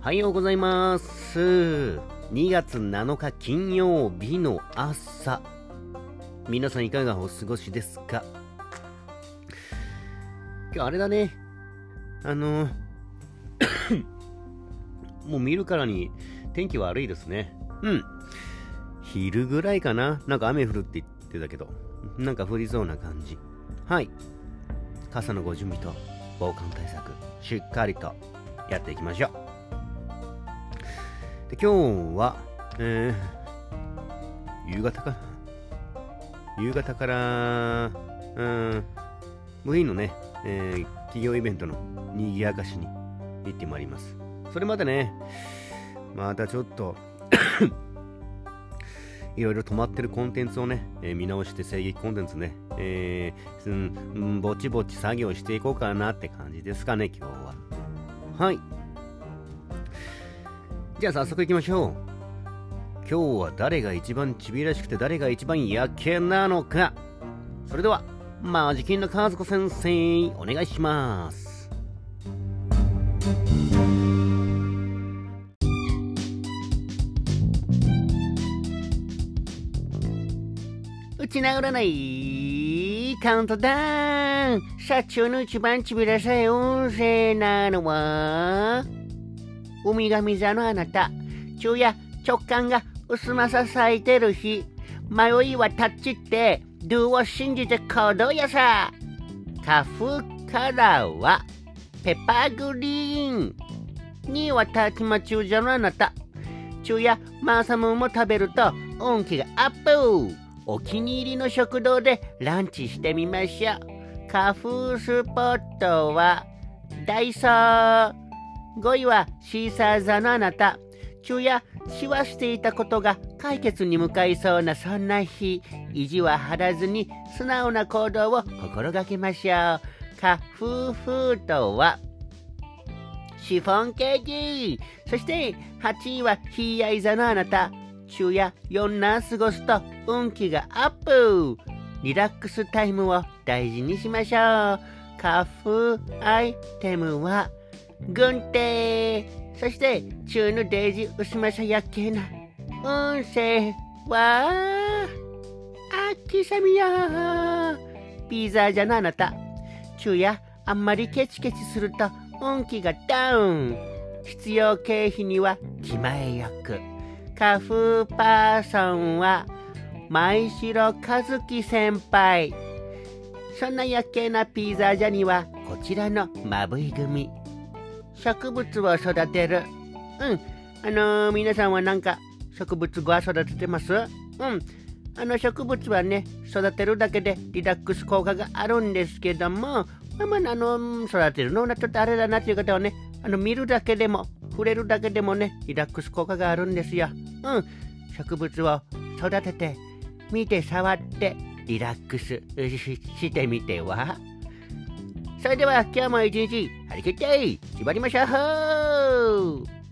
おはようございます。2月7日金曜日の朝。皆さんいかがお過ごしですか？今日あれだね。あの、もう見るからに天気悪いですね。うん。昼ぐらいかな？なんか雨降るって言ってたけど、なんか降りそうな感じ。はい。傘のご準備と防寒対策、しっかりとやっていきましょう。で今日は、えー、夕方か夕方から、うん、部員のね、えー企業イベントのにぎやかしに行ってまいります。それまでね、またちょっと、いろいろ止まってるコンテンツをね、えー見直して声劇コンテンツね、えーうんぼちぼち作業していこうかなって感じですかね、今日は。はい。じゃあ早速行きましょう。今日は誰が一番ちびらしくて誰が一番やけなのか。それでは、マジキンの和子先生、お願いします。うちな占いカウントダウン社長の一番ちびらさい運勢なのは？ウミガミ座のあなた。昼夜直感が薄まさ咲いてる日。迷いはタッチってドゥを信じて行動やさ。花粉カラーはペッパーグリーン。2位はタチマチュウ座のあなた。昼夜マーサムも食べると運気がアップ。お気に入りの食堂でランチしてみましょう。花粉スポットはダイソー。5位はシーサー座のあなた。昼夜しわしていたことが解決に向かいそうなそんな日。意地は張らずに素直な行動を心がけましょう。花粉フードはシフォンケーキ。そして8位はヒーヤイ座のあなた。昼夜4な過ごすと運気がアップ。リラックスタイムを大事にしましょう。花粉アイテムは軍手そして中のデイジ薄まさやけな。運勢は秋雨や。ピザじゃなあなた。昼夜あんまりケチケチすると運気がダウン。必要経費には気前よく。花粉パーソンは前城和樹先輩。そんな夜景なピザジャにはこちらのまぶい組。植物を育てる。うん。あのー皆さんはなんか植物は育ててます？うん。あの植物はね育てるだけでリラックス効果があるんですけどもまあまああの育てるのはちょっとあれだなっていう方はねあの見るだけでも触れるだけでもねリラックス効果があるんですよ。うん。植物を育てて見て触ってリラックスししてみては？それでは今日も一日張り切って縛りましょう。